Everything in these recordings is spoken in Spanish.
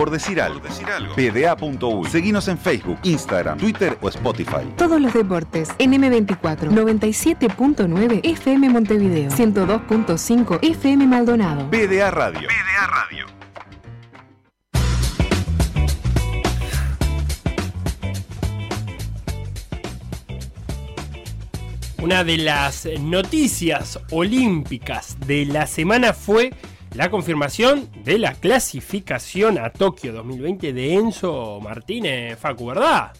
por decir algo. PDA.U. Seguinos en Facebook, Instagram, Twitter o Spotify. Todos los deportes en M24, 97.9 FM Montevideo, 102.5 FM Maldonado. PDA Radio. PDA Radio. Una de las noticias olímpicas de la semana fue la confirmación de la clasificación a Tokio 2020 de Enzo Martínez, Facu, ¿verdad?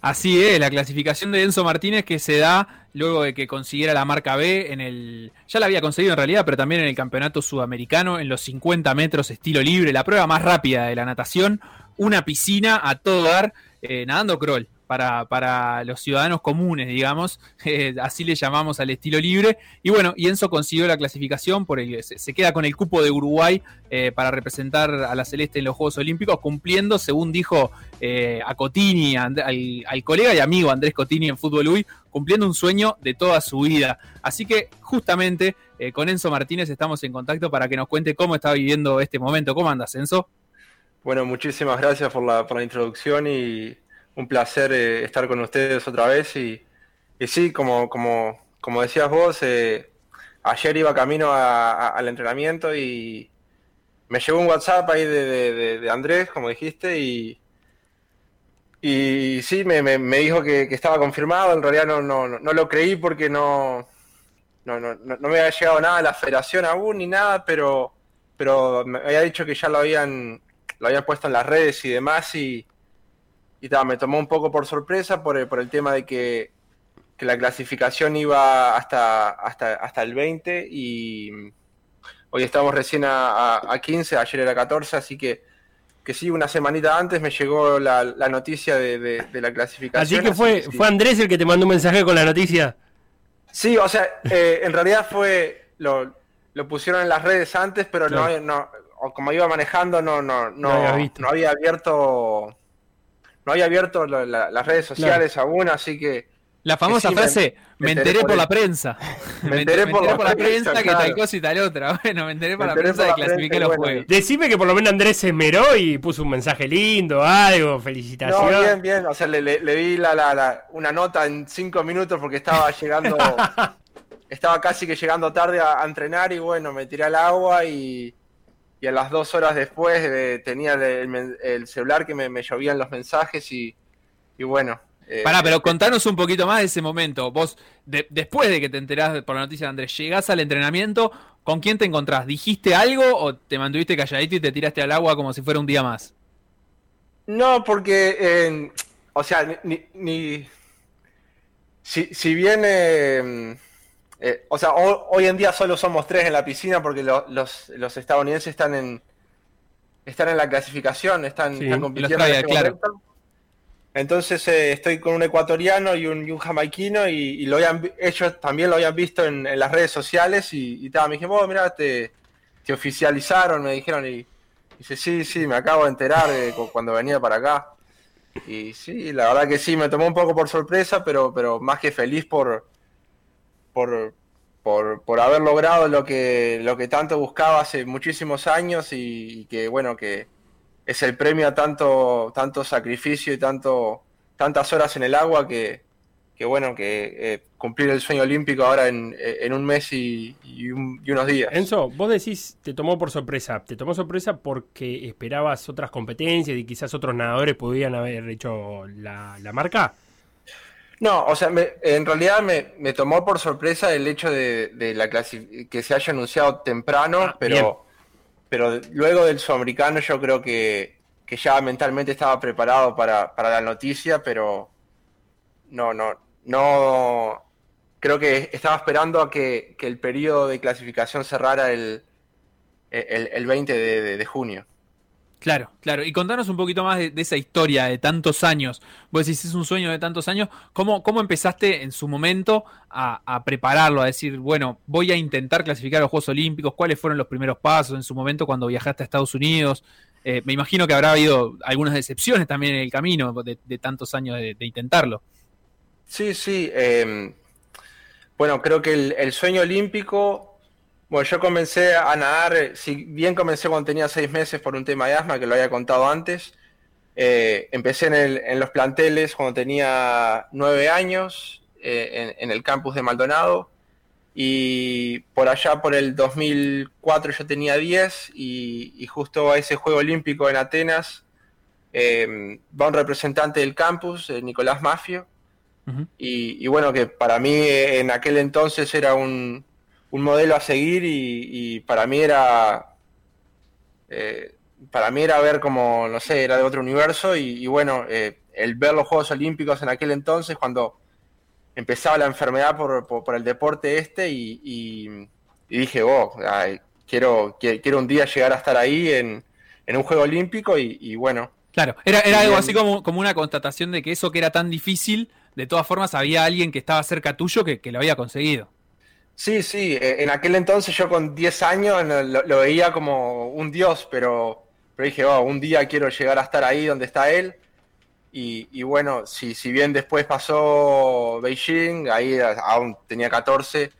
Así es, la clasificación de Enzo Martínez que se da luego de que consiguiera la marca B en el... Ya la había conseguido en realidad, pero también en el campeonato sudamericano, en los 50 metros estilo libre, la prueba más rápida de la natación, una piscina a todo dar, eh, nadando crawl para, los ciudadanos comunes, digamos, eh, así le llamamos al estilo libre. Y bueno, y Enzo consiguió la clasificación, por el, se, queda con el cupo de Uruguay eh, para representar a la Celeste en los Juegos Olímpicos, cumpliendo, según dijo eh, a Cotini, al, colega y amigo Andrés Cotini en Fútbol UI, cumpliendo un sueño de toda su vida. Así que justamente con Enzo Martínez estamos en contacto para que nos cuente cómo está viviendo este momento. ¿Cómo andas, Enzo? Bueno, muchísimas gracias por la, por la introducción y un placer eh, estar con ustedes otra vez y, sí, como, como, como decías vos, eh, ayer iba camino al entrenamiento y me llegó un WhatsApp ahí de, Andrés, como dijiste, y, y sí, me, dijo que, estaba confirmado, en realidad no, no, no lo creí porque no, no, no, no, me había llegado nada a la federación aún ni nada, pero, pero me había dicho que ya lo habían, lo habían puesto en las redes y demás y y me tomó un poco por sorpresa por el, por el tema de que, la clasificación iba hasta, hasta, hasta el 20 y hoy estamos recién a, 15, ayer era 14, así que, que sí, una semanita antes me llegó la, noticia de, la clasificación. Así que fue, fue Andrés el que te mandó un mensaje con la noticia. Sí, o sea, eh, en realidad fue, lo, lo, pusieron en las redes antes, pero no, no, como iba manejando, no, no, no, no había abierto no había abierto las redes sociales aún, así que... La famosa frase, me, enteré, por, la prensa. Me enteré, por, la, prensa, que tal cosa y tal otra. Bueno, me enteré por la prensa de clasifiqué los juegos. Decime que por lo menos Andrés se esmeró y puso un mensaje lindo, algo, felicitaciones. No, bien, bien. O sea, le, le, di la, una nota en cinco minutos porque estaba llegando... estaba casi que llegando tarde a entrenar y bueno, me tiré al agua y y a las dos horas después eh, tenía el, celular que me, llovían los mensajes y, bueno. Eh, Pará, pero contanos un poquito más de ese momento. Vos, después de que te enterás por la noticia de Andrés, llegás al entrenamiento, ¿con quién te encontrás? ¿Dijiste algo o te mantuviste calladito y te tiraste al agua como si fuera un día más? No, porque, o sea, ni, ni si, si bien eh, o sea, hoy en día solo somos tres en la piscina porque los, estadounidenses están en están en la clasificación, están, compitiendo. En este Entonces eh, estoy con un ecuatoriano y un, jamaiquino y, lo ellos también lo habían visto en, las redes sociales y, y me dijeron, oh, mira, te, oficializaron, me dijeron y, dice, sí, sí, me acabo de enterar cuando venía para acá. Y sí, la verdad que sí, me tomó un poco por sorpresa, pero, pero más que feliz por, por, por, haber logrado lo que, lo que tanto buscaba hace muchísimos años y, que bueno, que es el premio a tanto, tanto sacrificio y tanto, tantas horas en el agua que, que bueno, que eh, cumplir el sueño olímpico ahora en, un mes y, unos días. Enzo, vos decís, te tomó por sorpresa. ¿Te tomó sorpresa porque esperabas otras competencias y quizás otros nadadores podían haber hecho la, la marca? No, o sea, en realidad me, tomó por sorpresa el hecho de, la que se haya anunciado temprano, ah, pero, pero luego del sudamericano yo creo que, ya mentalmente estaba preparado para, la noticia, pero no, no, no, creo que estaba esperando a que, el periodo de clasificación cerrara el, el, 20 de junio. Claro, claro. Y contanos un poquito más de, esa historia de tantos años. Vos decís, es un sueño de tantos años. ¿Cómo, cómo empezaste en su momento a, prepararlo? A decir, bueno, voy a intentar clasificar a los Juegos Olímpicos. ¿Cuáles fueron los primeros pasos en su momento cuando viajaste a Estados Unidos? Eh, me imagino que habrá habido algunas decepciones también en el camino de, tantos años de, intentarlo. Sí, sí. Em, bueno, creo que el, sueño olímpico Bueno, yo comencé a nadar, eh, si bien comencé cuando tenía seis meses por un tema de asma, que lo había contado antes, eh, empecé en, los planteles cuando tenía nueve años, eh, en, el campus de Maldonado, y por allá por el 2004 yo tenía 10, y, justo a ese Juego Olímpico en Atenas va un representante del campus, Nicolás Mafio, y bueno, que para mí en aquel entonces era un un modelo a seguir y, para mí era eh, para mí era ver como no sé era de otro universo y, bueno eh, el ver los Juegos Olímpicos en aquel entonces cuando empezaba la enfermedad por, el deporte este y, dije oh quiero, quiero un día llegar a estar ahí en, un Juego Olímpico y, bueno claro era, era algo así como, como una constatación de que eso que era tan difícil de todas formas había alguien que estaba cerca tuyo que lo había conseguido Sí, sí, e, en aquel entonces yo con 10 años lo, veía como un dios, pero, pero dije, oh, un día quiero llegar a estar ahí donde está él. Y, bueno, si, si bien después pasó Beijing, ahí aún tenía 14,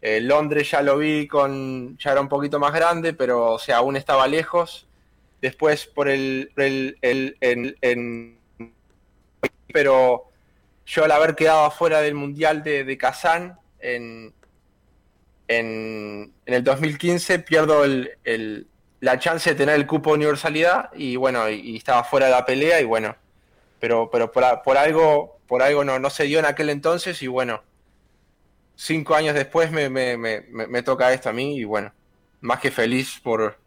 eh, Londres ya lo vi con, ya era un poquito más grande, pero o sea, aún estaba lejos. Después por el, el, pero yo al haber quedado afuera del Mundial de, de Kazán, en, en, el 2015 pierdo el, la chance de tener el cupo de universalidad y bueno, y, estaba fuera de la pelea y bueno, pero, pero por, algo, por algo no, no se dio en aquel entonces y bueno, cinco años después me, me, me, toca esto a mí y bueno, más que feliz por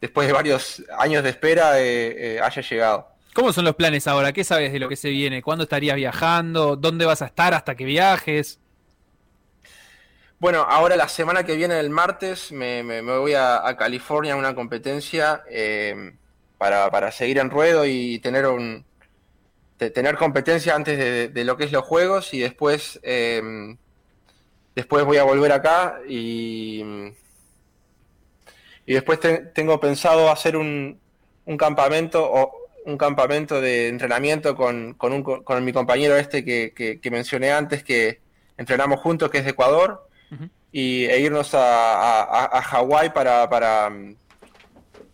después de varios años de espera eh, eh, haya llegado. ¿Cómo son los planes ahora? ¿Qué sabes de lo que se viene? ¿Cuándo estarías viajando? ¿Dónde vas a estar hasta que viajes? Bueno, ahora la semana que viene, el martes, me, voy a, California a una competencia eh, para, seguir en ruedo y tener un tener competencia antes de, lo que es los juegos y después em, después voy a volver acá y y después tengo pensado hacer un, un campamento o un campamento de entrenamiento con, con, con mi compañero este que mencioné antes que entrenamos juntos que es de Ecuador y, e irnos a, a, Hawái para, para,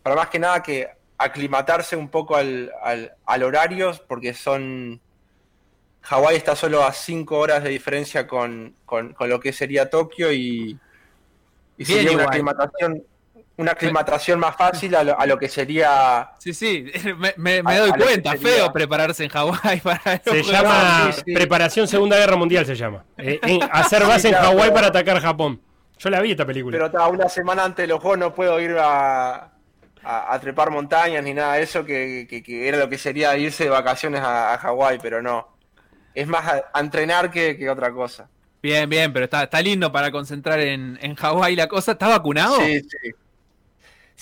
para más que nada que aclimatarse un poco al, al, horario, porque son... Hawái está solo a 5 horas de diferencia con, lo que sería Tokio y, y sería una aclimatación una aclimatación más fácil a lo, que sería. Sí, sí, me, doy cuenta, feo prepararse en Hawái para. Se llama preparación Segunda Guerra Mundial, se llama. Eh, hacer base en Hawái para atacar Japón. Yo la vi esta película. Pero una semana antes de los juegos no puedo ir a, trepar montañas ni nada de eso, que, era lo que sería irse de vacaciones a, Hawái, pero no. Es más a, entrenar que, otra cosa. Bien, bien, pero está, está lindo para concentrar en, en Hawái la cosa. ¿Está vacunado? Sí, sí.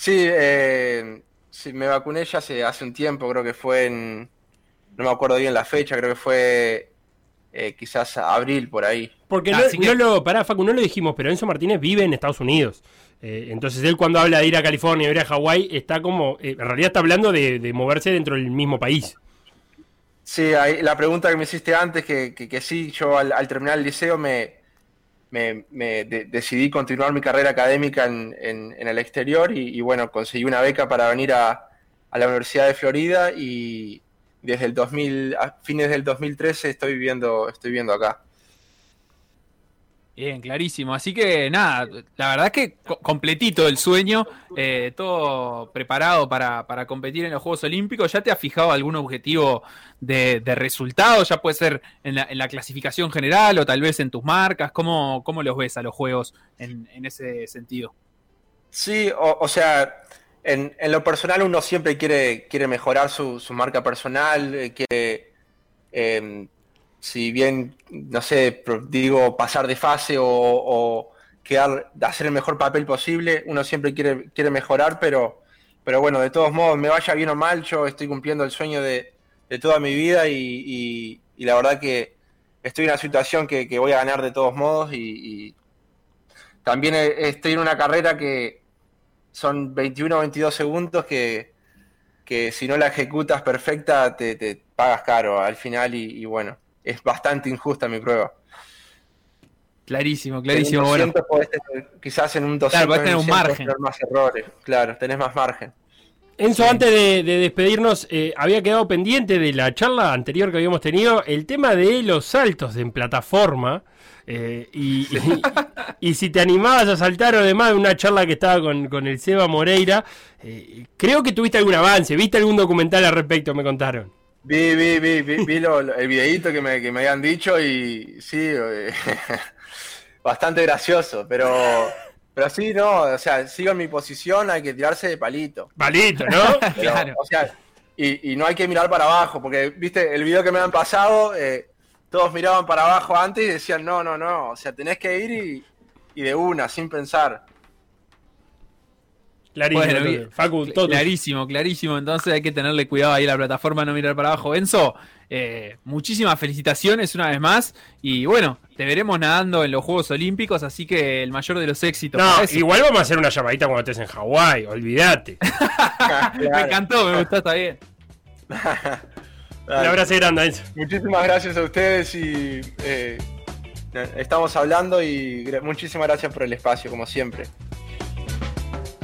Eh, sí, me vacuné ya hace, hace un tiempo, creo que fue en. No me acuerdo bien la fecha, creo que fue eh, quizás abril por ahí. Porque no, lo. Pará, Facu, no lo dijimos, pero Enzo Martínez vive en Estados Unidos. Eh, entonces él cuando habla de ir a California, ir a Hawái, está como. en realidad está hablando de, moverse dentro del mismo país. Sí, la pregunta que me hiciste antes, que, que, sí, yo al terminar el liceo me, me, decidí continuar mi carrera académica en, el exterior y, bueno, conseguí una beca para venir a, la Universidad de Florida y desde el 2000, a fines del 2013 estoy viviendo, estoy viviendo acá. Bien, clarísimo. Así que nada, la verdad es que completito el sueño, eh, todo preparado para, competir en los Juegos Olímpicos. ¿Ya te has fijado algún objetivo de, resultado? Ya puede ser en la, clasificación general o tal vez en tus marcas. ¿Cómo, cómo los ves a los Juegos en, ese sentido? Sí, o, sea, en, lo personal uno siempre quiere, quiere mejorar su, marca personal, eh, quiere... Em, si bien, no sé, digo, pasar de fase o, quedar, hacer el mejor papel posible, uno siempre quiere, quiere mejorar, pero, pero bueno, de todos modos, me vaya bien o mal, yo estoy cumpliendo el sueño de, toda mi vida y, la verdad que estoy en una situación que, voy a ganar de todos modos y, también estoy en una carrera que son 21 o 22 segundos que, que si no la ejecutas perfecta te, te pagas caro al final y bueno es bastante injusta mi prueba. Clarísimo, clarísimo. En quizás en un 200 claro, podés tener un margen. más errores, claro, tenés más margen. Enzo, antes de, despedirnos, eh, había quedado pendiente de la charla anterior que habíamos tenido el tema de los saltos en plataforma. Eh, y, si te animabas a saltar, además de una charla que estaba con, el Seba Moreira, eh, creo que tuviste algún avance, viste algún documental al respecto, me contaron. Vi, vi, vi, vi, el videíto que me, que me habían dicho y sí, bastante gracioso, pero pero sí, no, o sea, sigo en mi posición, hay que tirarse de palito. Palito, ¿no? claro. O sea, y, no hay que mirar para abajo, porque, viste, el video que me han pasado, eh, todos miraban para abajo antes y decían, no, no, no, o sea, tenés que ir y, de una, sin pensar. Clarísimo, clarísimo, clarísimo. Entonces hay que tenerle cuidado ahí a la plataforma, no mirar para abajo. Enzo, eh, muchísimas felicitaciones una vez más. Y bueno, te veremos nadando en los Juegos Olímpicos, así que el mayor de los éxitos. No, igual vamos a hacer una llamadita cuando estés en Hawái, olvídate. Me encantó, me gustó, está bien. Un abrazo grande, Muchísimas gracias a ustedes y eh, estamos hablando y muchísimas gracias por el espacio, como siempre